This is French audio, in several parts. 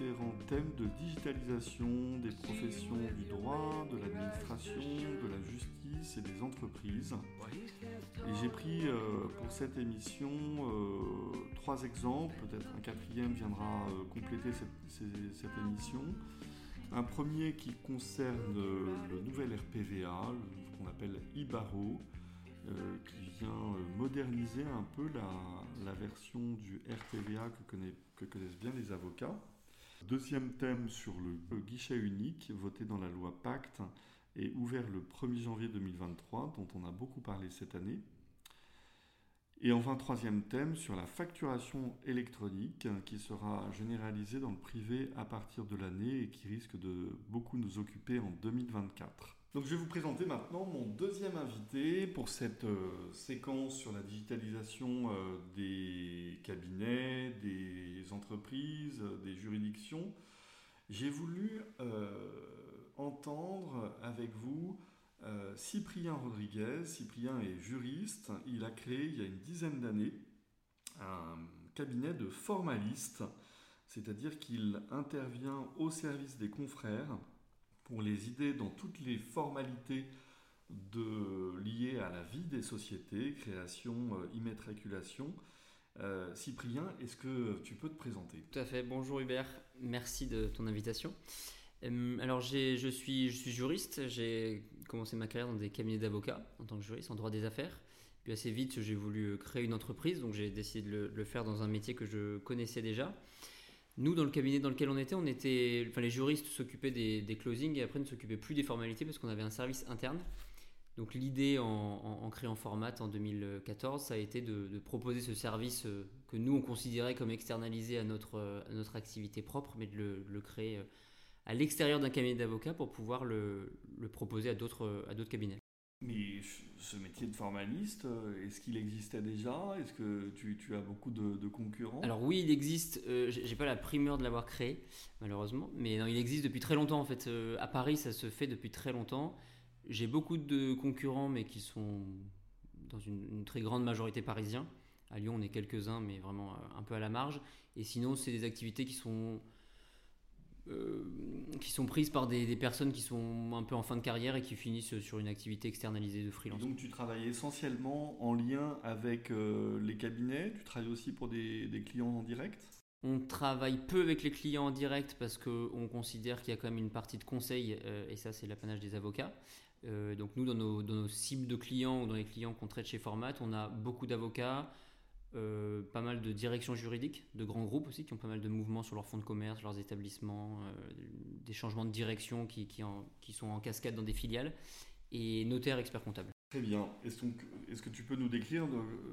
différents thèmes de digitalisation des professions du droit, de l'administration, de la justice et des entreprises. J'ai pris euh, pour cette émission euh, trois exemples, peut-être un quatrième viendra euh, compléter cette, émission. Un premier qui concerne le nouvel RPVA, qu'on appelle IBARO, qui vient moderniser un peu la, version du RPVA que, connaissent bien les avocats. Deuxième thème sur le guichet unique, voté dans la loi Pacte et ouvert le 1er janvier 2023, dont on a beaucoup parlé cette année. Et enfin, troisième thème sur la facturation électronique qui sera généralisée dans le privé à partir de l'année et qui risque de beaucoup nous occuper en 2024. Donc je vais vous présenter maintenant mon deuxième invité pour cette euh, séquence sur la digitalisation euh, des cabinets, des entreprises, des juridictions. J'ai voulu euh, entendre avec vous euh, Cyprien Rodriguez, Cyprien est juriste, il a créé il y a une dizaine d'années un cabinet de formalistes, c'est-à-dire qu'il intervient au service des confrères pour les aider dans toutes les formalités de, liées à la vie des sociétés, création, euh, immatriculation. Euh, Cyprien, est-ce que tu peux te présenter? Tout à fait. Bonjour Hubert, merci de ton invitation. Euh, alors je suis, je suis juriste, j'ai commencé ma carrière dans des cabinets d'avocats en tant que juriste en droit des affaires. Puis assez vite j'ai voulu créer une entreprise, donc j'ai décidé de le, faire dans un métier que je connaissais déjà. Nous, dans le cabinet dans lequel on était, on était enfin, les juristes s'occupaient des, closings et après ne s'occupaient plus des formalités parce qu'on avait un service interne. Donc l'idée en, en, créant Format en 2014, ça a été de, proposer ce service euh, que nous on considérait comme externalisé à notre, notre activité propre, mais de le, créer euh, à l'extérieur d'un cabinet d'avocat pour pouvoir le, proposer à d'autres cabinets. Mais ce métier de formaliste, euh, est-ce qu'il existait déjà? Est-ce que tu, as beaucoup de, concurrents? Alors oui, il existe. Euh, j'ai pas la primeur de l'avoir créé, malheureusement. Mais non, il existe depuis très longtemps en fait. Euh, à Paris, ça se fait depuis très longtemps. J'ai beaucoup de concurrents, mais qui sont dans une, une très grande majorité parisiens. À Lyon, on est quelques-uns, mais vraiment un peu à la marge. Et sinon, c'est des activités qui sont euh, qui sont prises par des, personnes qui sont un peu en fin de carrière et qui finissent sur une activité externalisée de freelance. donc tu travailles essentiellement en lien avec euh, les cabinets, tu travailles aussi pour des, clients en direct? On travaille peu avec les clients en direct parce qu'on considère qu'il y a quand même une partie de conseil euh, et ça c'est l'apanage des avocats. donc nous dans nos, dans nos, cibles de clients ou dans les clients qu'on traite chez Format, on a beaucoup d'avocats, euh, pas mal de directions juridiques, de grands groupes aussi, qui ont pas mal de mouvements sur leurs fonds de commerce, leurs établissements, euh, des changements de direction qui, sont en cascade dans des filiales, et notaires experts comptables. Très bien. Est-ce, est que tu peux nous décrire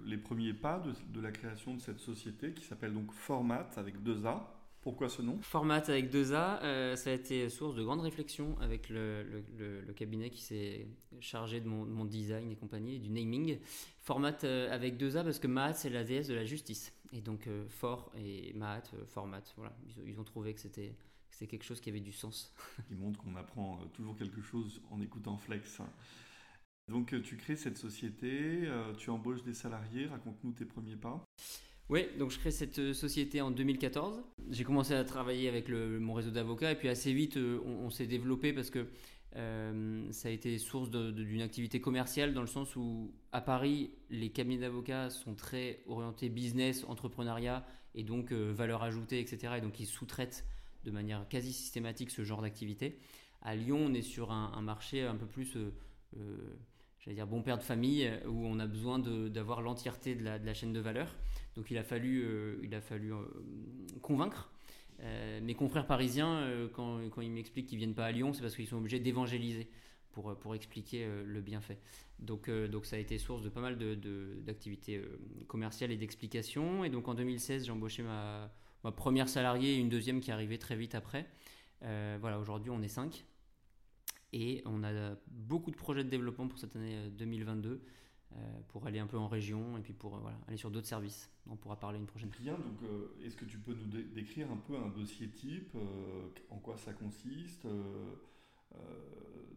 les premiers pas de, de la création de cette société qui s'appelle donc Format avec deux A? Pourquoi ce nom? Format avec deux A, euh, ça a été source de grande réflexion avec le, le, cabinet qui s'est chargé de mon, design et compagnie, du naming. Format euh, avec deux A parce que Mahat c'est la déesse de la justice. Et donc euh, fort et Mahat, format, voilà. Ils, ont trouvé que c'était c'était quelque chose qui avait du sens. Qui montre qu'on apprend toujours quelque chose en écoutant Flex. Donc tu crées cette société, tu embauches des salariés, raconte-nous tes premiers pas. Oui, donc je crée cette euh, société en 2014. J'ai commencé à travailler avec mon réseau d'avocats et puis assez vite euh, on, s'est développé parce que euh, ça a été source d'une activité commerciale dans le sens où à Paris les cabinets d'avocats sont très orientés business, entrepreneuriat et donc valeur ajoutée, etc. Et donc ils sous-traitent de manière quasi systématique ce genre d'activité. À Lyon on est sur un, marché un peu plus j'allais dire bon père de famille où on a besoin d'avoir l'entièreté de la, chaîne de valeur. Donc il a fallu, euh, il a fallu euh, convaincre. mes confrères parisiens, quand, ils m'expliquent qu'ils viennent pas à Lyon, c'est parce qu'ils sont obligés d'évangéliser pour, pour expliquer le bienfait. Donc, donc ça a été source de pas mal d'activités de, commerciales et d'explications. Et donc en 2016, j'ai embauché ma, première salariée et une deuxième qui arrivait très vite après. voilà, aujourd'hui on est cinq. Et on a beaucoup de projets de développement pour cette année 2022 euh, euh, pour aller un peu en région et puis pour euh, voilà, aller sur d'autres services. On pourra parler une prochaine fois. Bien, donc est-ce que tu peux nous décrire un peu un dossier type, en quoi ça consiste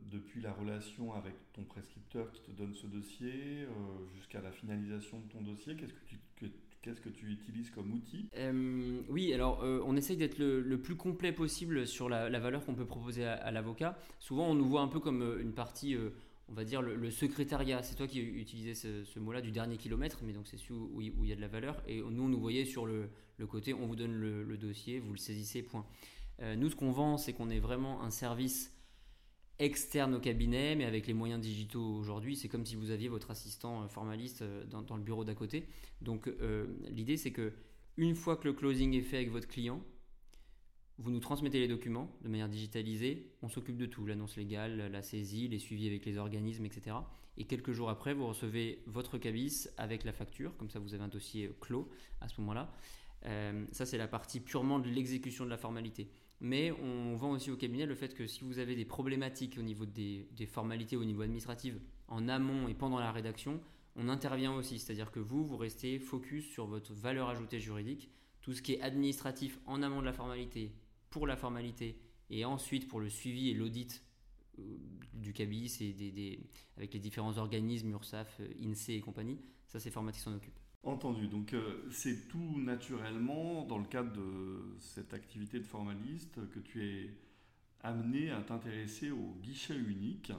depuis la relation avec ton prescripteur qui te donne ce dossier jusqu'à la finalisation de ton dossier, qu'est-ce que tu, Qu'est-ce que tu utilises comme outil? Euh, Oui, alors euh, on essaye d'être le, plus complet possible sur la, valeur qu'on peut proposer à, l'avocat. Souvent, on nous voit un peu comme euh, une partie, on va dire, le, secrétariat. C'est toi qui utilisais ce, mot-là du dernier kilomètre, mais donc c'est celui où, il y a de la valeur. Et nous, on nous voyait sur le, côté, on vous donne le, dossier, vous le saisissez, point. nous, ce qu'on vend, c'est qu'on est vraiment un service externe au cabinet, mais avec les moyens digitaux aujourd'hui, c'est comme si vous aviez votre assistant euh, formaliste euh, dans, le bureau d'à côté. Donc euh, l'idée c'est que une fois que le closing est fait avec votre client, vous nous transmettez les documents de manière digitalisée, on s'occupe de tout, l'annonce légale, la saisie, les suivis avec les organismes, etc. Et quelques jours après, vous recevez votre cabis avec la facture, comme ça vous avez un dossier clos à ce moment-là. ça c'est la partie purement de l'exécution de la formalité. Mais on vend aussi au cabinet le fait que si vous avez des problématiques au niveau des, formalités, au niveau administratif, en amont et pendant la rédaction, on intervient aussi. C'est-à-dire que vous, vous restez focus sur votre valeur ajoutée juridique, tout ce qui est administratif en amont de la formalité, pour la formalité, et ensuite pour le suivi et l'audit euh, du cabis et avec les différents organismes, URSAF, euh, INSEE et compagnie. Ça, c'est Format qui s'en occupe. Entendu. Donc euh, c'est tout naturellement dans le cadre de cette activité de formaliste que tu es amené à t'intéresser au guichet unique.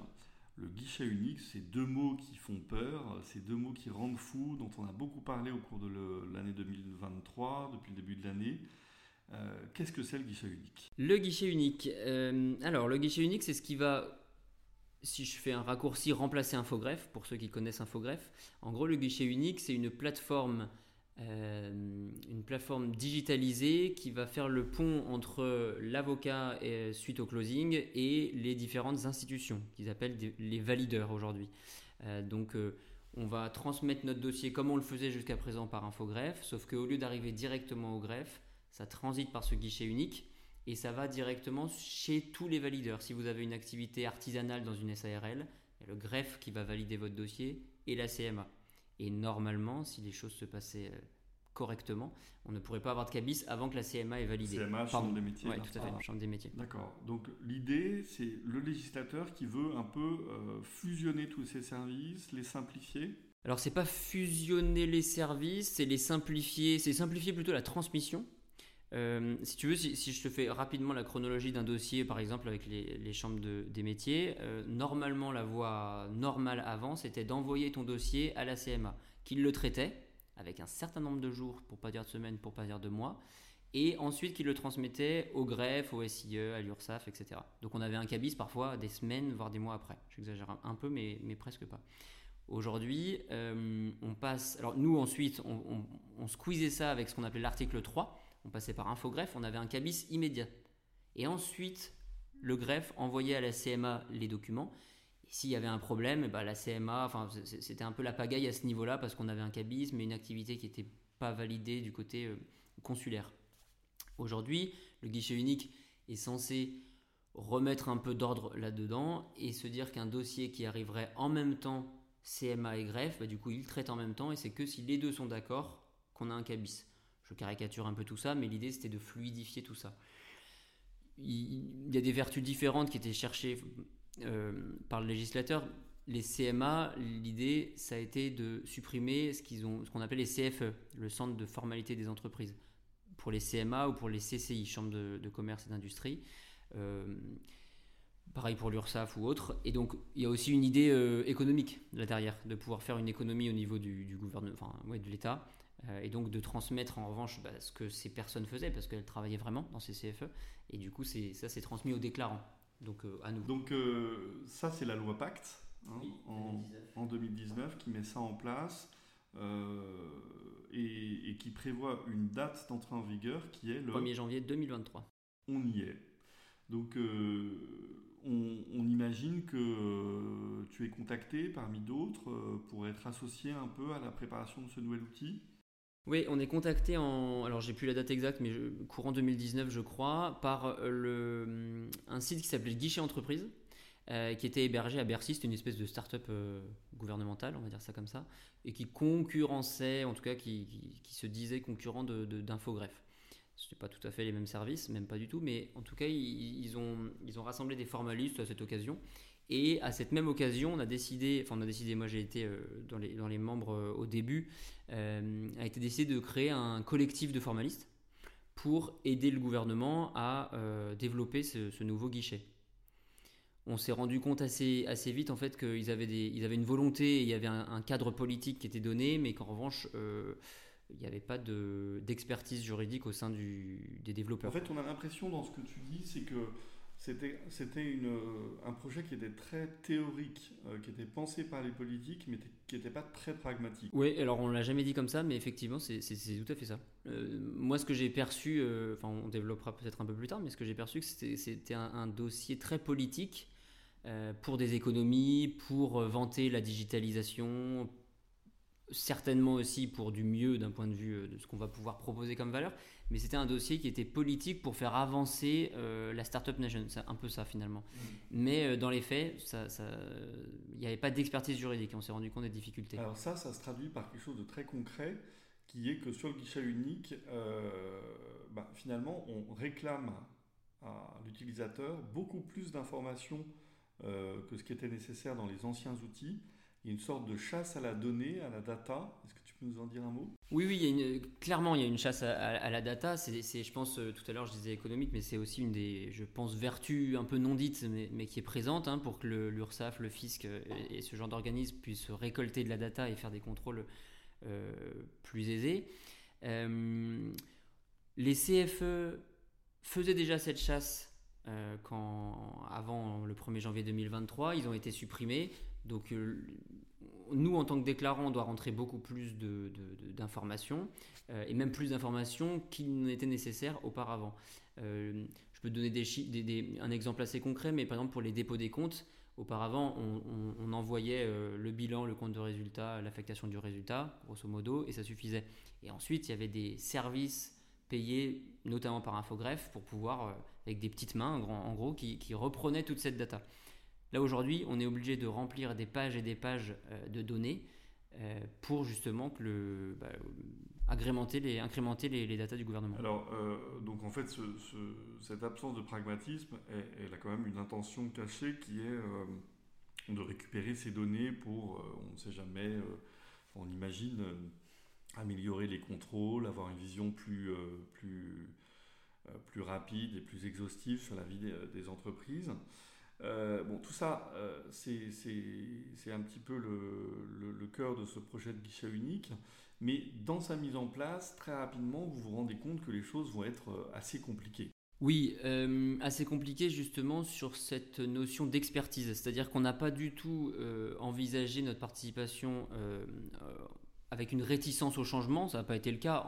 Le guichet unique, c'est deux mots qui font peur, c'est deux mots qui rendent fou, dont on a beaucoup parlé au cours de l'année 2023, depuis le début de l'année. Euh, qu'est-ce que c'est le guichet unique? Le guichet unique. Euh, alors, le guichet unique, c'est ce qui va si je fais un raccourci, remplacer Infogreffe, pour ceux qui connaissent Infogreffe, en gros, le guichet unique, c'est une plateforme, euh, une plateforme digitalisée qui va faire le pont entre l'avocat suite au closing et les différentes institutions qu'ils appellent les valideurs aujourd'hui. Donc, on va transmettre notre dossier comme on le faisait jusqu'à présent par Infogreffe, sauf qu'au lieu d'arriver directement au greffe, ça transite par ce guichet unique et ça va directement chez tous les valideurs. Si vous avez une activité artisanale dans une SARL, il y a le greffe qui va valider votre dossier et la CMA. Et normalement, si les choses se passaient euh, correctement, on ne pourrait pas avoir de cabis avant que la CMA ait validé. CMA, Chambre des métiers. Oui, tout à fait, Chambre des métiers. D'accord. Donc l'idée, c'est le législateur qui veut un peu euh, fusionner tous ces services, les simplifier. Alors c'est pas fusionner les services, c'est les simplifier, c'est simplifier plutôt la transmission. Euh, si tu veux, si, je te fais rapidement la chronologie d'un dossier, par exemple avec les, chambres des métiers, euh, normalement la voie normale avant, c'était d'envoyer ton dossier à la CMA, qui le traitait avec un certain nombre de jours, pour pas dire de semaines, pour pas dire de mois, et ensuite qui le transmettait au greffe, au SIE, à l'URSSAF, etc. Donc on avait un cabis parfois des semaines, voire des mois après. J'exagère un peu, mais, presque pas. Aujourd'hui, euh, on passe. Alors, nous, ensuite, on, on, on squeezait ça avec ce qu'on appelait l'article 3, on passait par infogreffe, on avait un cabis immédiat. Et ensuite, le greffe envoyait à la CMA les documents. S'il y avait un problème, bah, la CMA, enfin, c'était un peu la pagaille à ce niveau-là parce qu'on avait un cabis, mais une activité qui n'était pas validée du côté euh, consulaire. Aujourd'hui, le guichet unique est censé remettre un peu d'ordre là-dedans et se dire qu'un dossier qui arriverait en même temps CMA et greffe, bah, du coup, il traite en même temps et c'est que si les deux sont d'accord qu'on a un cabis. Je caricature un peu tout ça, mais l'idée c'était de fluidifier tout ça. Il y a des vertus différentes qui étaient cherchées euh, par le législateur. Les CMA, l'idée, ça a été de supprimer ce qu'on appelle les CFE, le Centre de formalité des entreprises, pour les CMA ou pour les CCI, Chambre de, commerce et d'industrie. Euh, pareil pour l'URSSAF ou autre. Et donc, il y a aussi une idée euh, économique là derrière, de pouvoir faire une économie au niveau du, gouvernement, ouais, de l'État, et donc de transmettre en revanche bah, ce que ces personnes faisaient parce qu'elles travaillaient vraiment dans ces CFE et du coup ça c'est transmis aux déclarants. Donc euh, à nous. Donc euh, ça c'est la loi Pacte hein, en, 2019 qui met ça en place et, qui prévoit une date d'entrée en vigueur qui est le 1er janvier 2023 on y est. Donc on, on, imagine que tu es contacté parmi d'autres pour être associé un peu à la préparation de ce nouvel outil oui, on est contacté en, alors j'ai plus la date exacte, mais courant 2019 je crois, par euh, le, un site qui s'appelait Guichet Entreprise, euh, qui était hébergé à Bercy, c'était une espèce de start-up euh, gouvernementale, on va dire ça comme ça, et qui concurrençait, en tout cas qui, se disait concurrent d'Infogreffe. Ce n'est pas tout à fait les mêmes services, même pas du tout, mais en tout cas, ils, ont, ils ont rassemblé des formalistes à cette occasion. Et à cette même occasion, on a décidé, enfin on a décidé, moi j'ai été dans, les, dans les membres au début, a été décidé de créer un collectif de formalistes pour aider le gouvernement à développer ce nouveau guichet on s'est rendu compte assez, assez vite en fait qu'ils avaient, des, ils avaient une volonté, il y avait un, cadre politique qui était donné, mais qu'en revanche, euh, il n'y avait pas d'expertise juridique au sein du, des développeurs. En fait, on a l'impression dans ce que tu dis, c'est que c'était, c'était un projet qui était très théorique, euh, qui était pensé par les politiques, mais qui n'était pas très pragmatique. Oui, alors on ne l'a jamais dit comme ça, mais effectivement, c'est, tout à fait ça. Euh, moi, ce que j'ai perçu, enfin, on développera peut-être un peu plus tard, mais ce que j'ai perçu, c'était, c'était un, un, dossier très politique euh, pour des économies, pour euh, vanter la digitalisation, certainement aussi pour du mieux d'un point de vue euh, de ce qu'on va pouvoir proposer comme valeur, mais c'était un dossier qui était politique pour faire avancer la Startup Nation, c'est un peu ça finalement. Mmh. Mais dans les faits, il ça, n'y avait pas d'expertise juridique, on s'est rendu compte des difficultés. Alors ça, ça se traduit par quelque chose de très concret, qui est que sur le guichet unique, bah, finalement, on réclame à l'utilisateur beaucoup plus d'informations euh, que ce qui était nécessaire dans les anciens outils. Il y a une sorte de chasse à la donnée, à la data. Est-ce que tu peux nous en dire un mot? Oui, oui, clairement, il y a une chasse à, la data. C'est, je pense, euh, tout à l'heure, je disais économique, mais c'est aussi une des, je pense, vertus un peu non dites, mais, qui est présente hein, pour que l'URSSAF, le fisc euh, et, ce genre d'organisme puissent récolter de la data et faire des contrôles plus aisés. les CFE faisaient déjà cette chasse euh, quand, avant le 1er janvier 2023. Ils ont été supprimés. Donc euh, nous, en tant que déclarants, on doit rentrer beaucoup plus d'informations, euh, et même plus d'informations qu'il n'était nécessaire auparavant. je peux donner des, un exemple assez concret, mais par exemple pour les dépôts des comptes, auparavant, on, envoyait le bilan, le compte de résultat, l'affectation du résultat, grosso modo, et ça suffisait. Et ensuite, il y avait des services payés, notamment par Infogreffe, pour pouvoir avec des petites mains, en gros, qui, qui reprenaient toute cette data. Là aujourd'hui, on est obligé de remplir des pages et des pages euh, de données euh, pour justement bah, agrémenter les, incrémenter les, datas du gouvernement. Alors, euh, donc en fait, ce, cette absence de pragmatisme, elle, a quand même une intention cachée qui est de récupérer ces données pour, on ne sait jamais, on imagine améliorer les contrôles, avoir une vision plus rapide et plus exhaustive sur la vie des, entreprises. Euh, bon, tout ça, euh, c'est un petit peu le, cœur de ce projet de guichet unique. Mais dans sa mise en place, très rapidement, vous vous rendez compte que les choses vont être assez compliquées. Oui, assez compliquées justement sur cette notion d'expertise. C'est-à-dire qu'on n'a pas du tout envisagé notre participation avec une réticence au changement. Ça n'a pas été le cas.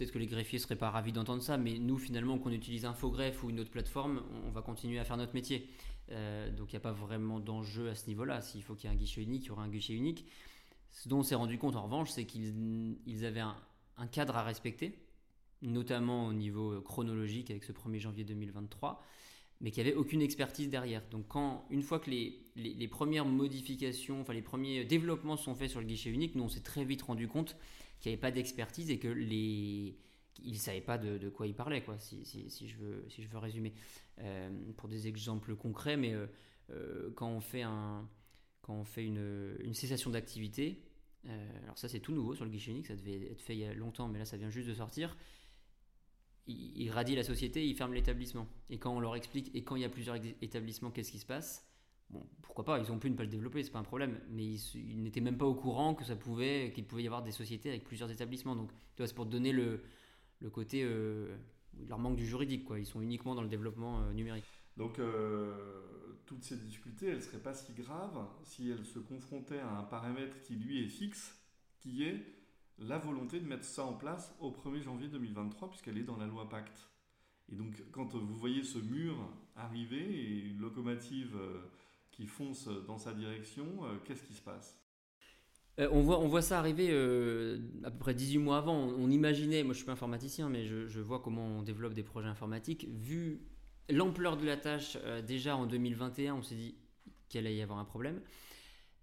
Peut-être que les greffiers seraient pas ravis d'entendre ça, mais nous, finalement, qu'on utilise Infogreffe ou une autre plateforme, on va continuer à faire notre métier. Euh, donc il n'y a pas vraiment d'enjeu à ce niveau-là. S'il faut qu'il y ait un guichet unique, il y aura un guichet unique. Ce dont on s'est rendu compte en revanche, c'est qu'ils avaient un, cadre à respecter, notamment au niveau chronologique avec ce 1er janvier 2023, mais qu'il n'y avait aucune expertise derrière. Donc quand, une fois que les, premières modifications, enfin les premiers développements sont faits sur le guichet unique, nous on s'est très vite rendu compte qu'il n'y avait pas d'expertise et que les il ne savait pas de, quoi il parlait, quoi, si, je, veux, si je veux résumer. Euh, pour des exemples concrets, mais euh, euh, quand on fait, un, quand on fait une, cessation d'activité, alors ça c'est tout nouveau sur le guichet unique, ça devait être fait il y a longtemps, mais là ça vient juste de sortir. Il, il radie la société, il ferme l'établissement. Et quand on leur explique, et quand il y a plusieurs établissements, qu'est-ce qui se passe? Bon, pourquoi pas, ils ont pu ne pas le développer, c'est pas un problème, mais ils, n'étaient même pas au courant que ça pouvait, qu'il pouvait y avoir des sociétés avec plusieurs établissements. Donc, tu vois, c'est pour te donner le, côté, il leur manque du juridique, quoi. Ils sont uniquement dans le développement euh, numérique. Donc, euh, toutes ces difficultés, elles ne seraient pas si graves si elles se confrontaient à un paramètre qui, lui, est fixe, qui est la volonté de mettre ça en place au 1er janvier 2023, puisqu'elle est dans la loi Pacte. Et donc, quand vous voyez ce mur arriver et une locomotive qui fonce dans sa direction, euh, qu'est-ce qui se passe? Euh, on, voit, ça arriver euh, à peu près 18 mois avant. On, imaginait, moi je suis pas informaticien, mais je, vois comment on développe des projets informatiques. Vu l'ampleur de la tâche, déjà en 2021, on s'est dit qu'il allait y avoir un problème.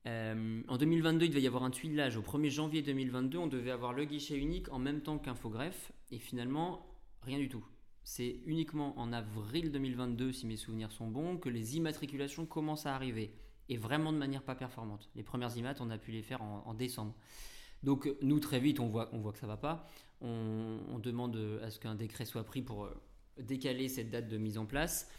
en 2022, il devait y avoir un tuilage. Au 1er janvier 2022, on devait avoir le guichet unique en même temps qu'Infogreffe. Et finalement, rien du tout. C'est uniquement en avril 2022, si mes souvenirs sont bons, que les immatriculations commencent à arriver. Et vraiment de manière pas performante. Les premières immat, on a pu les faire en, décembre. Donc nous, très vite, on voit, on voit que ça va pas. On, demande à ce qu'un décret soit pris pour euh, décaler cette date de mise en place.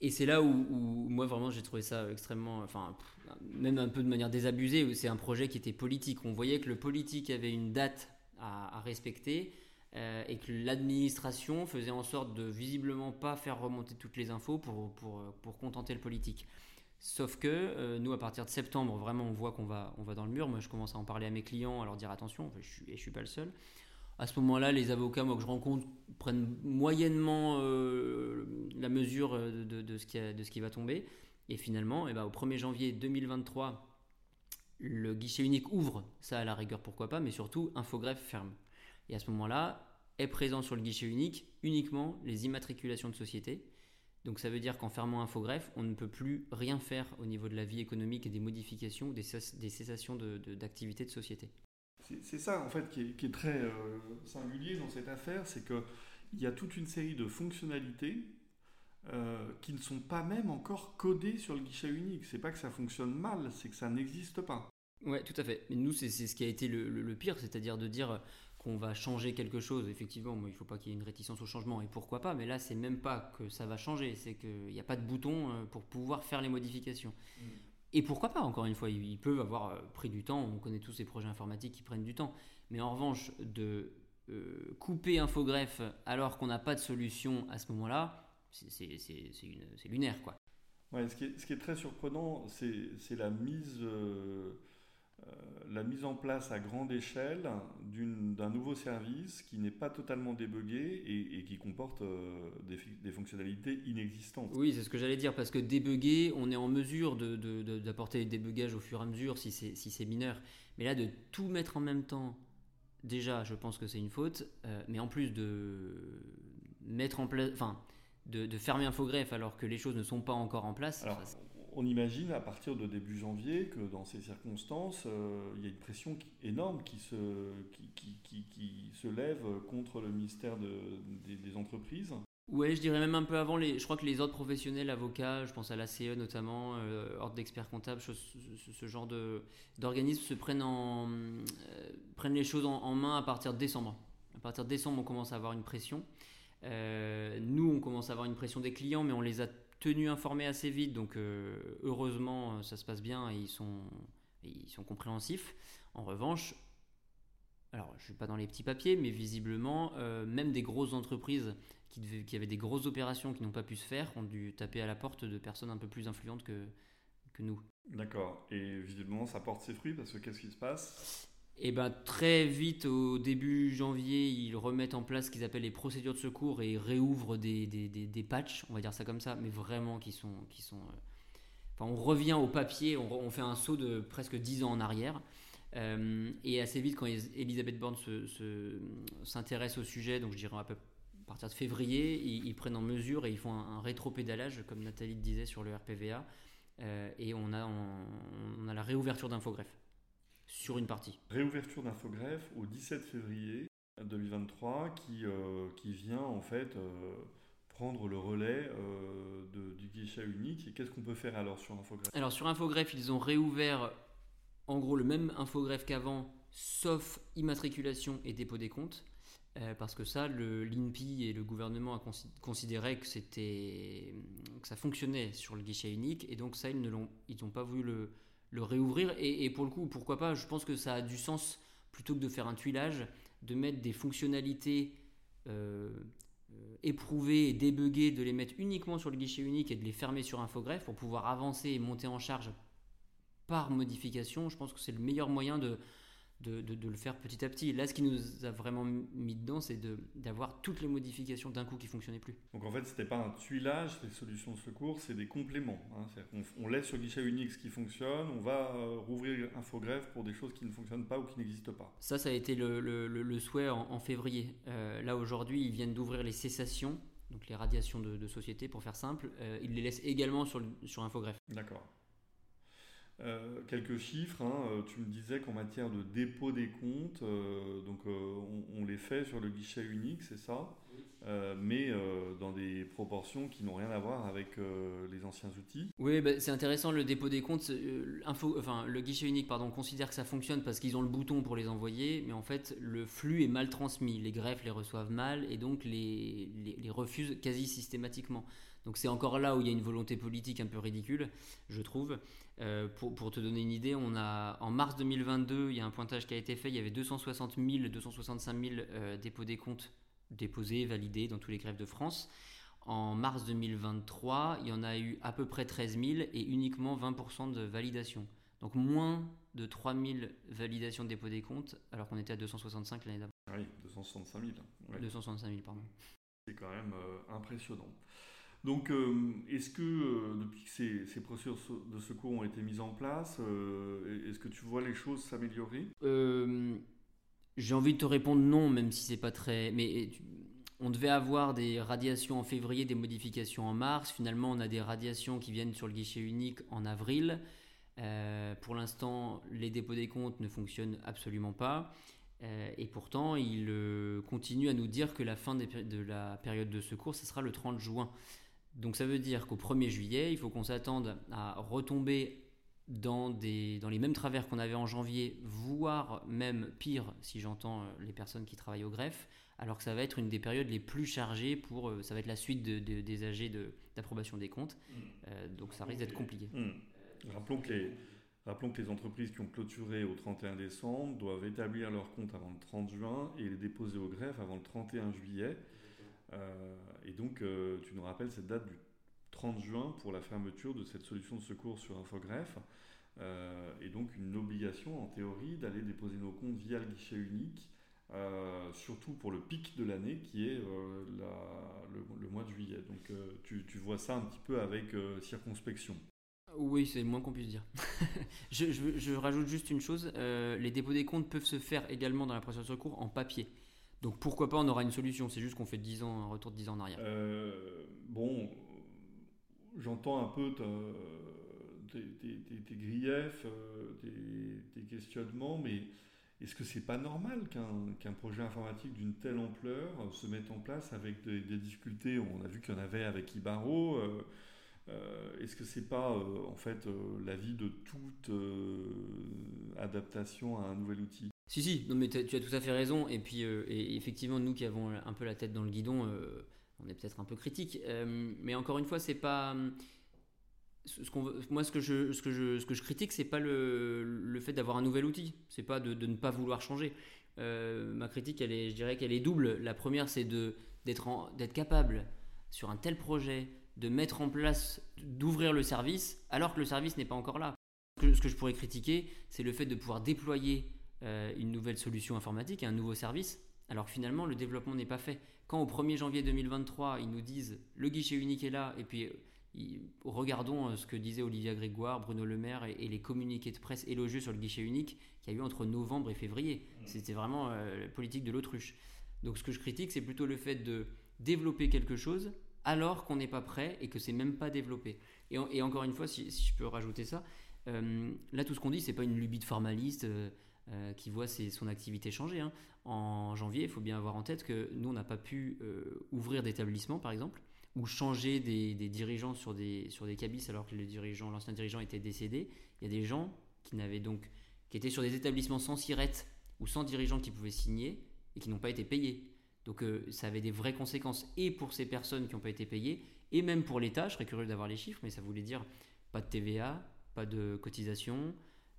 Et c'est là où, moi vraiment j'ai trouvé ça extrêmement, enfin même un peu de manière désabusée. C'est un projet qui était politique. On voyait que le politique avait une date à, respecter euh, et que l'administration faisait en sorte de visiblement pas faire remonter toutes les infos pour, pour, pour contenter le politique. Sauf que euh, nous, à partir de septembre, vraiment, on voit qu'on va, on va dans le mur. Moi, je commence à en parler à mes clients, à leur dire attention, je suis, et je suis pas le seul. À ce moment-là, les avocats moi, que je rencontre prennent moyennement euh, la mesure de, de, ce qui va tomber. Et finalement, eh ben, au 1er janvier 2023, le guichet unique ouvre, ça à la rigueur pourquoi pas, mais surtout Infogreffe ferme. Et à ce moment-là, est présent sur le guichet unique uniquement les immatriculations de sociétés. Donc ça veut dire qu'en fermant Infogreffe, on ne peut plus rien faire au niveau de la vie économique et des modifications ou des, cessations d'activité de, de, société. C'est ça en fait qui est, très euh, singulier dans cette affaire, c'est qu'il y a toute une série de fonctionnalités euh, qui ne sont pas même encore codées sur le guichet unique. C'est pas que ça fonctionne mal, c'est que ça n'existe pas. Ouais, tout à fait. Mais nous, c'est ce qui a été le, pire, c'est-à-dire de dire qu'on va changer quelque chose. Effectivement, il ne faut pas qu'il y ait une réticence au changement, et pourquoi pas. Mais là, c'est même pas que ça va changer, c'est qu'il n'y a pas de bouton euh, pour pouvoir faire les modifications. Mm. Et pourquoi pas, encore une fois, ils peuvent avoir euh, pris du temps. On connaît tous ces projets informatiques qui prennent du temps. Mais en revanche, de couper Infogreffe alors qu'on n'a pas de solution à ce moment-là, c'est lunaire, quoi. Ouais, ce, qui est, ce, qui est, très surprenant, c'est la mise, euh, euh, la mise en place à grande échelle d'un nouveau service qui n'est pas totalement débugué et, qui comporte euh, des, des, fonctionnalités inexistantes. Oui, c'est ce que j'allais dire, parce que débuguer, on est en mesure d'apporter de, de, des débugages au fur et à mesure si c'est si mineur. Mais là, de tout mettre en même temps, déjà, je pense que c'est une faute, mais en plus de mettre en place... Enfin, de, de fermer Infogreffe alors que les choses ne sont pas encore en place. Alors, on imagine à partir de début janvier que dans ces circonstances, euh, il y a une pression énorme qui se, lève contre le ministère de, des, entreprises. Oui, je dirais même un peu avant. Je crois que les autres professionnels, avocats, je pense à la CE notamment, euh, ordre d'experts comptables, ce, genre d'organismes se prennent, en, euh, prennent les choses en, en, main à partir de décembre. À partir de décembre, on commence à avoir une pression. Euh, nous, on commence à avoir une pression des clients, mais on les a tenus informés assez vite, donc euh, heureusement, ça se passe bien et ils sont, ils sont compréhensifs. En revanche, alors je ne suis pas dans les petits papiers, mais visiblement, euh, même des grosses entreprises qui, qui avaient des grosses opérations qui n'ont pas pu se faire ont dû taper à la porte de personnes un peu plus influentes que, que nous. D'accord. Et visiblement, ça porte ses fruits parce que qu'est-ce qui se passe? Et ben très vite, au début janvier, ils remettent en place ce qu'ils appellent les procédures de secours et ils réouvrent des, des, des, patchs, on va dire ça comme ça, mais vraiment qui sont. Qui sont euh, enfin, on revient au papier, on, fait un saut de presque 10 ans en arrière. Euh, et assez vite, quand Elisabeth Borne s'intéresse se, au sujet, donc je dirais à, peu, à partir de février, ils, prennent en mesure et ils font un, rétro-pédalage, comme Nathalie disait sur le RPVA, euh, et on a, on a la réouverture d'Infogreffe sur une partie. Réouverture d'Infogreffe au 17 février 2023 qui, euh, qui vient en fait euh, prendre le relais euh, de, du guichet unique. Et qu'est-ce qu'on peut faire alors sur Infogreffe Alors sur Infogreffe, ils ont réouvert en gros le même Infogreffe qu'avant, sauf immatriculation et dépôt des comptes. parce que ça, l'INPI et le gouvernement a considéré que, que ça fonctionnait sur le guichet unique, et donc ça, ils n'ont ils pas voulu le, le réouvrir. Et, pour le coup, pourquoi pas Je pense que ça a du sens, plutôt que de faire un tuilage, de mettre des fonctionnalités euh, euh, éprouvées et débuguées, de les mettre uniquement sur le guichet unique et de les fermer sur Infogreffe pour pouvoir avancer et monter en charge par modification. Je pense que c'est le meilleur moyen de, de, de, le faire petit à petit. Là, ce qui nous a vraiment mis dedans, c'est d'avoir toutes les modifications d'un coup qui ne fonctionnaient plus. Donc en fait, ce n'était pas un tuilage, les solutions de secours, c'est des compléments. Hein. On, laisse sur guichet unique ce qui fonctionne, on va euh, rouvrir Infogreffe pour des choses qui ne fonctionnent pas ou qui n'existent pas. Ça, ça a été le, le, souhait en, février. Euh, là, aujourd'hui, ils viennent d'ouvrir les cessations, donc les radiations de, de société, pour faire simple. Euh, ils les laissent également sur, sur Infogreffe. D'accord. Euh, quelques chiffres, hein. euh, tu me disais qu'en matière de dépôt des comptes, euh, donc on, les fait sur le guichet unique, c'est ça? Oui. euh, mais euh, dans des proportions qui n'ont rien à voir avec euh, les anciens outils? Oui, bah, c'est intéressant le dépôt des comptes. info, enfin, le guichet unique, pardon, considère que ça fonctionne parce qu'ils ont le bouton pour les envoyer, mais en fait, le flux est mal transmis. Les greffes les reçoivent mal et donc les, les, les refusent quasi systématiquement. Donc c'est encore là où il y a une volonté politique un peu ridicule, je trouve. pour, pour, te donner une idée, on a en mars 2022, il y a un pointage qui a été fait, il y avait 260 000, 265 000 dépôts des comptes déposés, validés dans tous les greffes de France. En mars 2023, il y en a eu à peu près 13 000 et uniquement 20% de validation. Donc moins de 3 000 validations de dépôt des comptes, alors qu'on était à 265 l'année d'avant. Oui, 265 000. 265 000, pardon. C'est quand même euh, impressionnant. Donc, euh, est-ce que euh, depuis que ces, procédures de secours ont été mises en place, est-ce que tu vois les choses s'améliorer? J'ai envie de te répondre non, même si c'est pas très. Mais on devait avoir des radiations en février, des modifications en mars. Finalement, on a des radiations qui viennent sur le guichet unique en avril. Euh, pour l'instant, les dépôts des comptes ne fonctionnent absolument pas. Euh, et pourtant, il euh, continue à nous dire que la fin de la période de secours, ce sera le 30 juin. Donc ça veut dire qu'au 1er juillet, il faut qu'on s'attende à retomber dans, des, dans les mêmes travers qu'on avait en janvier, voire même pire si j'entends euh, les personnes qui travaillent au greffe, alors que ça va être une des périodes les plus chargées pour, euh, ça va être la suite de, des AG d'approbation des comptes, mmh. euh, donc ça risque d'être compliqué. Mmh. Rappelons que les, Rappelons que les entreprises qui ont clôturé au 31 décembre doivent établir leurs comptes avant le 30 juin et les déposer au greffe avant le 31 juillet. Et donc, tu nous rappelles cette date du 30 juin pour la fermeture de cette solution de secours sur Infogreffe. Euh, et donc une obligation en théorie d'aller déposer nos comptes via le guichet unique, euh, surtout pour le pic de l'année qui est euh, le, mois de juillet. Donc tu, vois ça un petit peu avec circonspection. Oui, c'est le moins qu'on puisse dire. je, je, rajoute juste une chose, les dépôts des comptes peuvent se faire également dans la procédure de secours en papier. Donc pourquoi pas, on aura une solution, c'est juste qu'on fait 10 ans, un retour de 10 ans en arrière. bon, j'entends un peu tes, griefs, euh, tes, questionnements, mais est-ce que c'est pas normal qu'un projet informatique d'une telle ampleur se mette en place avec des, difficultés? On a vu qu'il y en avait avec Ibaro. Euh, euh, est-ce que c'est pas en fait l'avis de toute adaptation à un nouvel outil? Si, si, non, mais tu as tout à fait raison. Et puis, et effectivement, nous qui avons un peu la tête dans le guidon, on est peut-être un peu critique. mais encore une fois, c'est pas ce moi, ce que je, ce que je, ce que je critique, c'est pas le, le fait d'avoir un nouvel outil, c'est pas de, de, ne pas vouloir changer. Euh, ma critique, elle est, je dirais qu'elle est double. La première, c'est d'être d'être capable sur un tel projet de mettre en place, d'ouvrir le service, alors que le service n'est pas encore là. Ce que je pourrais critiquer, c'est le fait de pouvoir déployer euh, une nouvelle solution informatique, un nouveau service, alors finalement le développement n'est pas fait. Quand au 1er janvier 2023, ils nous disent le guichet unique est là, et puis regardons euh, ce que disaient Olivia Grégoire, Bruno Le Maire et, les communiqués de presse élogieux sur le guichet unique qu'il y a eu entre novembre et février. Mmh. C'était vraiment euh, la politique de l'autruche. Donc ce que je critique, c'est plutôt le fait de développer quelque chose alors qu'on n'est pas prêt et que c'est même pas développé. Et, encore une fois, si, je peux rajouter ça, euh, là tout ce qu'on dit, c'est pas une lubie de formaliste qui voit son activité changer. Hein. En janvier, il faut bien avoir en tête que nous, on n'a pas pu ouvrir d'établissement, par exemple ou changer des, dirigeants sur des, sur des alors que le dirigeant, l'ancien dirigeant était décédé. Il y a des gens qui n'avaient donc qui étaient sur des établissements sans sirette ou sans dirigeant qui pouvaient signer et qui n'ont pas été payés. Donc euh, ça avait des vraies conséquences et pour ces personnes qui n'ont pas été payées et même pour l'État. Je serais curieux d'avoir les chiffres, mais ça voulait dire pas de TVA, pas de cotisation,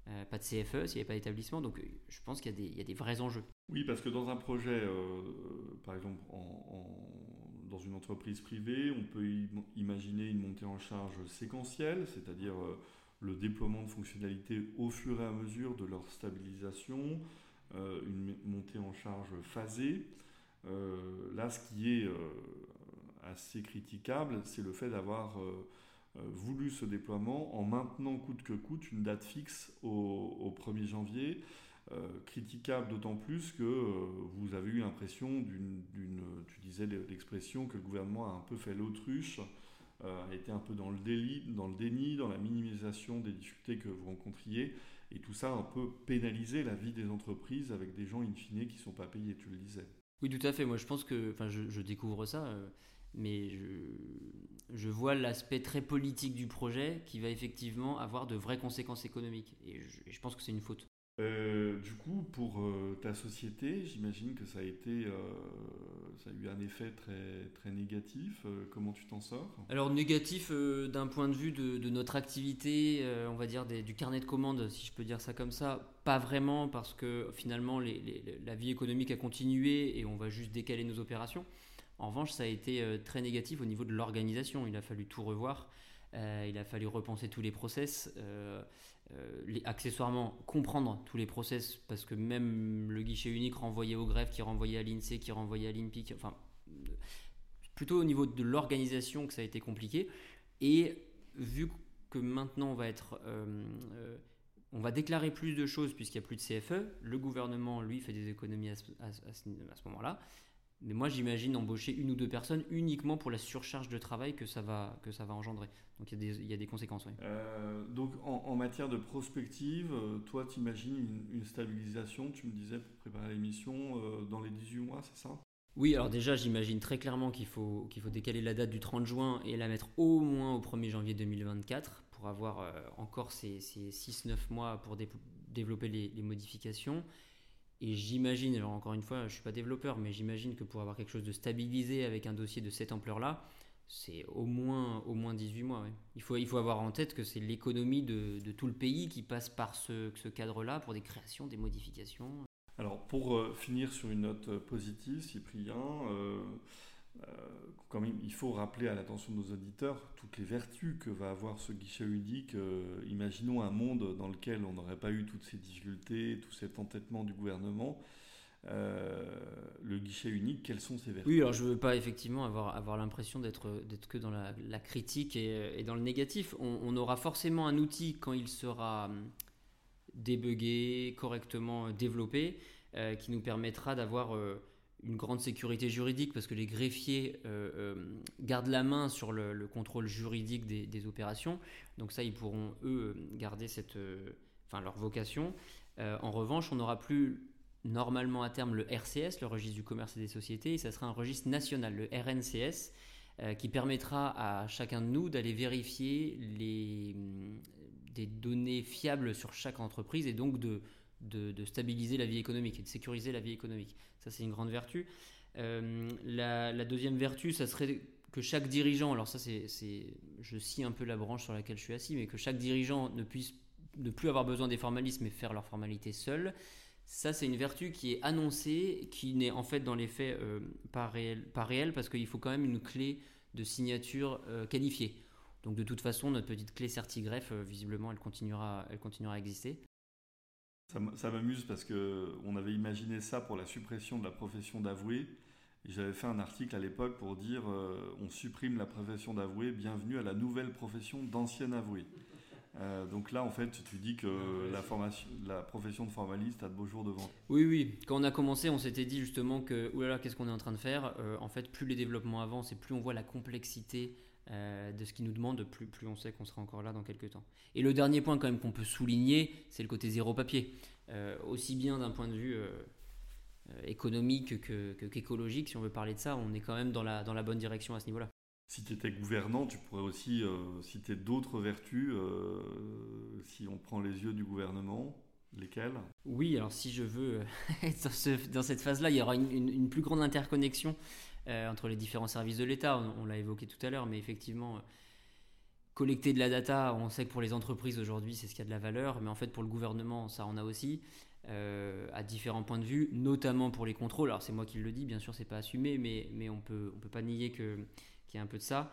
euh, pas de CFE s'il n'y avait pas d'établissement. Donc euh, je pense qu'il y, a des vrais enjeux. Oui, parce que dans un projet, par exemple dans une entreprise privée, on peut imaginer une montée en charge séquentielle, c'est-à-dire euh, le déploiement de fonctionnalités au fur et à mesure de leur stabilisation, euh, une montée en charge phasée. Euh, là, ce qui est assez critiquable, c'est le fait d'avoir voulu ce déploiement en maintenant coûte que coûte une date fixe au 1er janvier. Euh, critiquable d'autant plus que euh, vous avez eu l'impression d'une, tu disais l'expression que le gouvernement a un peu fait l'autruche, euh, a été un peu dans le, dans le déni, dans la minimisation des difficultés que vous rencontriez, et tout ça a un peu pénalisé la vie des entreprises avec des gens in fine qui ne sont pas payés, tu le disais. Oui, tout à fait. Moi, je pense que, enfin, je, découvre ça, mais je, je vois l'aspect très politique du projet qui va effectivement avoir de vraies conséquences économiques. Et je pense que c'est une faute. Euh, du coup, pour euh, ta société, j'imagine que ça a été, euh, ça a eu un effet très très négatif. comment tu t'en sors? Alors négatif d'un point de vue de, notre activité, on va dire du carnet de commandes, si je peux dire ça comme ça, pas vraiment parce que finalement la vie économique a continué et on va juste décaler nos opérations. En revanche, ça a été très négatif au niveau de l'organisation. Il a fallu tout revoir. il a fallu repenser tous les process. Euh, les, accessoirement comprendre tous les process parce que même le guichet unique renvoyé au greffe, qui renvoyait à l'INSEE, qui renvoyait à l'INPIC, enfin plutôt au niveau de l'organisation que ça a été compliqué. Et vu que maintenant on va être euh, euh, on va déclarer plus de choses puisqu'il n'y a plus de CFE. Le gouvernement, lui, fait des économies à ce moment-là. Mais moi, j'imagine embaucher une ou deux personnes uniquement pour la surcharge de travail que ça va, que ça va engendrer. Donc il y, y, a des conséquences. Oui. Euh, donc en, matière de prospective, euh, toi, tu imagines une, stabilisation, tu me disais pour préparer l'émission, euh, dans les 18 mois, c'est ça? Oui, alors déjà, j'imagine très clairement qu'il faut, qu'il faut décaler la date du 30 juin et la mettre au moins au 1er janvier 2024 pour avoir encore ces, ces 6-9 mois pour développer les, les modifications. Et j'imagine, encore une fois, je ne suis pas développeur, mais j'imagine que pour avoir quelque chose de stabilisé avec un dossier de cette ampleur-là, c'est au moins, au moins 18 mois. Il, faut, il faut avoir en tête que c'est l'économie de, de, tout le pays qui passe par ce, ce cadre-là pour des créations, des modifications. Alors pour euh, finir sur une note euh, positive, Cyprien, euh, quand même, il faut rappeler à l'attention de nos auditeurs toutes les vertus que va avoir ce guichet unique. Euh, imaginons un monde dans lequel on n'aurait pas eu toutes ces difficultés, tout cet entêtement du gouvernement. Euh, le guichet unique, quelles sont ses vertus? Oui, alors je ne veux pas effectivement avoir, avoir l'impression d'être que dans la, critique et, dans le négatif. On, aura forcément un outil quand il sera hum, débugué, correctement développé, qui nous permettra d'avoir une grande sécurité juridique parce que les greffiers euh, euh, gardent la main sur le, contrôle juridique des, opérations. Donc ça, ils pourront, eux, garder cette, euh, enfin, leur vocation. en revanche, on n'aura plus normalement à terme le RCS, le registre du commerce et des sociétés, et ça sera un registre national, le RNCS, qui permettra à chacun de nous d'aller vérifier les, des données fiables sur chaque entreprise et donc de, de, stabiliser la vie économique et de sécuriser la vie économique. Ça, c'est une grande vertu. Euh, la, deuxième vertu, ça serait que chaque dirigeant, alors ça, c'est, je scie un peu la branche sur laquelle je suis assis, mais que chaque dirigeant ne puisse ne plus avoir besoin des formalismes et faire leurs formalités seul. Ça, c'est une vertu qui est annoncée, qui n'est en fait dans les faits euh, pas, réel, pas réelle, parce qu'il faut quand même une clé de signature euh, qualifiée. Donc de toute façon, notre petite clé CertiGref, visiblement, elle continuera, elle continuera à exister. Ça m'amuse parce qu'on avait imaginé ça pour la suppression de la profession d'avoué. J'avais fait un article à l'époque pour dire euh, on supprime la profession d'avoué, bienvenue à la nouvelle profession d'ancien avoué. Euh, donc là, en fait, tu dis que la, formation, la profession de formaliste a de beaux jours devant. Oui, oui. Quand on a commencé, on s'était dit justement que, oulala, qu'est-ce qu'on est en train de faire euh, En fait, plus les développements avancent et plus on voit la complexité euh, de ce qu'il nous demande, plus, plus on sait qu'on sera encore là dans quelques temps. Et le dernier point quand même qu'on peut souligner, c'est le côté zéro papier. Aussi bien d'un point de vue économique qu'écologique, que, si on veut parler de ça, on est quand même dans la, dans la bonne direction à ce niveau-là. Si tu étais gouvernant, tu pourrais aussi citer d'autres vertus, si on prend les yeux du gouvernement. Lesquelles? Oui, alors si je veux être dans, cette phase-là, il y aura une plus grande interconnexion euh, entre les différents services de l'État. On, l'a évoqué tout à l'heure, mais effectivement, euh, collecter de la data, on sait que pour les entreprises aujourd'hui, c'est ce qui a de la valeur, mais en fait pour le gouvernement, ça en a aussi. Euh, à différents points de vue, notamment pour les contrôles. Alors c'est moi qui le dis, bien sûr, c'est pas assumé, mais, on on peut pas nier que qu'il y a un peu de ça.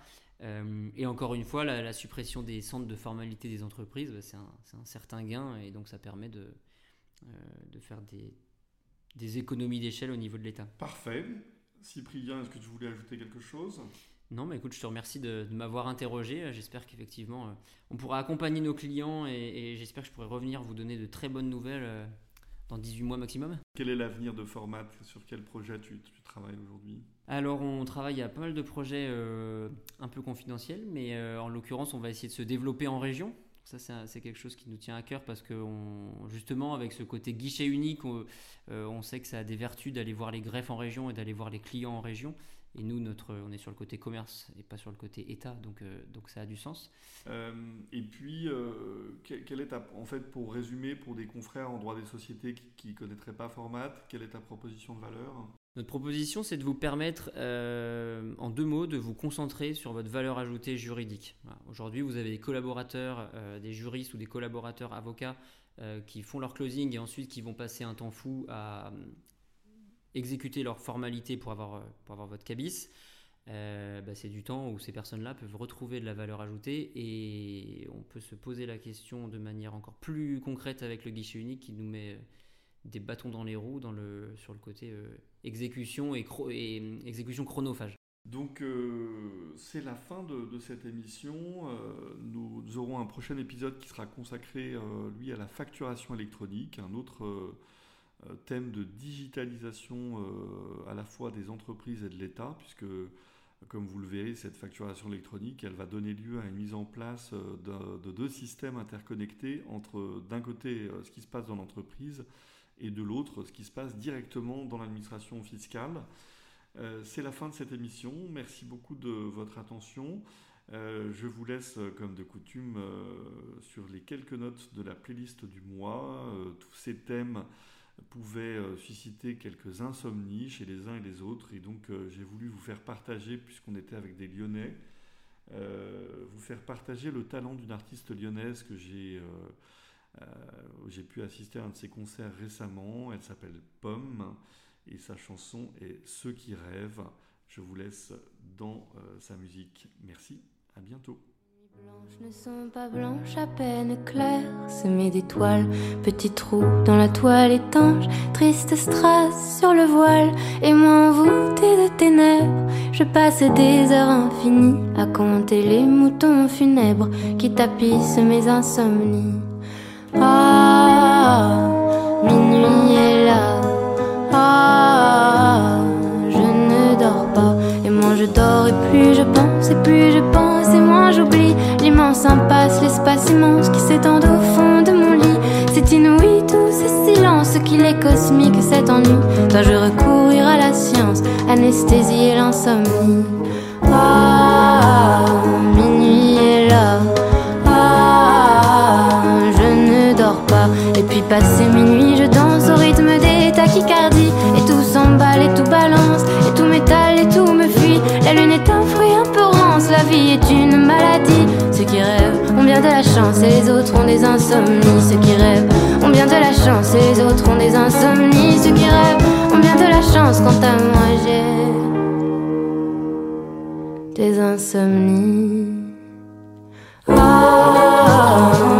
et encore une fois, la, suppression des centres de formalité des entreprises, bah, c'est un, un, certain gain et donc ça permet de, de faire des, des économies d'échelle au niveau de l'État. Parfait. Cyprien, est-ce que tu voulais ajouter quelque chose? Non, mais écoute, je te remercie de, m'avoir interrogé. J'espère qu'effectivement, euh, on pourra accompagner nos clients et, j'espère que je pourrai revenir vous donner de très bonnes nouvelles euh, dans 18 mois maximum. Quel est l'avenir de Format? Sur quel projet tu, travailles aujourd'hui? Alors, on travaille à pas mal de projets euh, un peu confidentiels, mais en l'occurrence, on va essayer de se développer en région. Ça, c'est quelque chose qui nous tient à cœur parce que justement, avec ce côté guichet unique, on, on, sait que ça a des vertus d'aller voir les greffes en région et d'aller voir les clients en région. Et nous, notre, on est sur le côté commerce et pas sur le côté État, donc, euh, donc ça a du sens. Euh, et puis, euh, quelle est ta, en fait, pour résumer, pour des confrères en droit des sociétés qui ne connaîtraient pas Format, quelle est ta proposition de valeur? Notre proposition, c'est de vous permettre, en deux mots, de vous concentrer sur votre valeur ajoutée juridique. Aujourd'hui, vous avez des collaborateurs, des juristes ou des collaborateurs avocats qui font leur closing et ensuite qui vont passer un temps fou à, exécuter leurs formalités pour avoir, euh, pour avoir votre cabis, euh, bah, c'est du temps où ces personnes-là peuvent retrouver de la valeur ajoutée et on peut se poser la question de manière encore plus concrète avec le guichet unique qui nous met euh, des bâtons dans les roues dans le, sur le côté exécution et, exécution chronophage. Donc c'est la fin de, cette émission. nous, aurons un prochain épisode qui sera consacré lui à la facturation électronique, un autre thème de digitalisation euh, à la fois des entreprises et de l'État, puisque comme vous le verrez, cette facturation électronique, elle va donner lieu à une mise en place euh, de, deux systèmes interconnectés entre d'un côté ce qui se passe dans l'entreprise et de l'autre ce qui se passe directement dans l'administration fiscale. C'est la fin de cette émission. Merci beaucoup de votre attention. je vous laisse, comme de coutume, sur les quelques notes de la playlist du mois, tous ces thèmes pouvait euh, susciter quelques insomnies chez les uns et les autres. Et donc euh, j'ai voulu vous faire partager, puisqu'on était avec des Lyonnais, euh, vous faire partager le talent d'une artiste lyonnaise que j'ai pu assister à un de ses concerts récemment. Elle s'appelle Pomme et sa chanson est Ceux qui rêvent. Je vous laisse dans sa musique. Merci, à bientôt. Blanches ne sont pas blanches, à peine claires, semées d'étoiles, petits trous dans la toile étanche, triste strass sur le voile, et moi envoûtée de ténèbres, je passe des heures infinies à compter les moutons funèbres qui tapissent mes insomnies. Ah, minuit est là, ah, je ne dors pas, et moins je dors et plus je pense, et plus je pense, et moins j'oublie l'immense impasse, l'espace immense qui s'étend au fond de mon lit. C'est inouï tout ce silence, qu'il est cosmique cet ennui. Dois-je recourir à la science, anesthésier l'insomnie Ah, minuit est là. Ah, je ne dors pas. Et puis passé minuit, je danse au rythme des tachycardies. Et tout s'emballe et tout balance, et tout métal et tout me fuit. La lune est un fruit un peu rance, la vie est une bien de la chance et les autres ont des insomnies. Ceux qui rêvent ont bien de la chance et les autres ont des insomnies. Ceux qui rêvent ont bien de la chance, quant à moi j'ai des insomnies. Ah,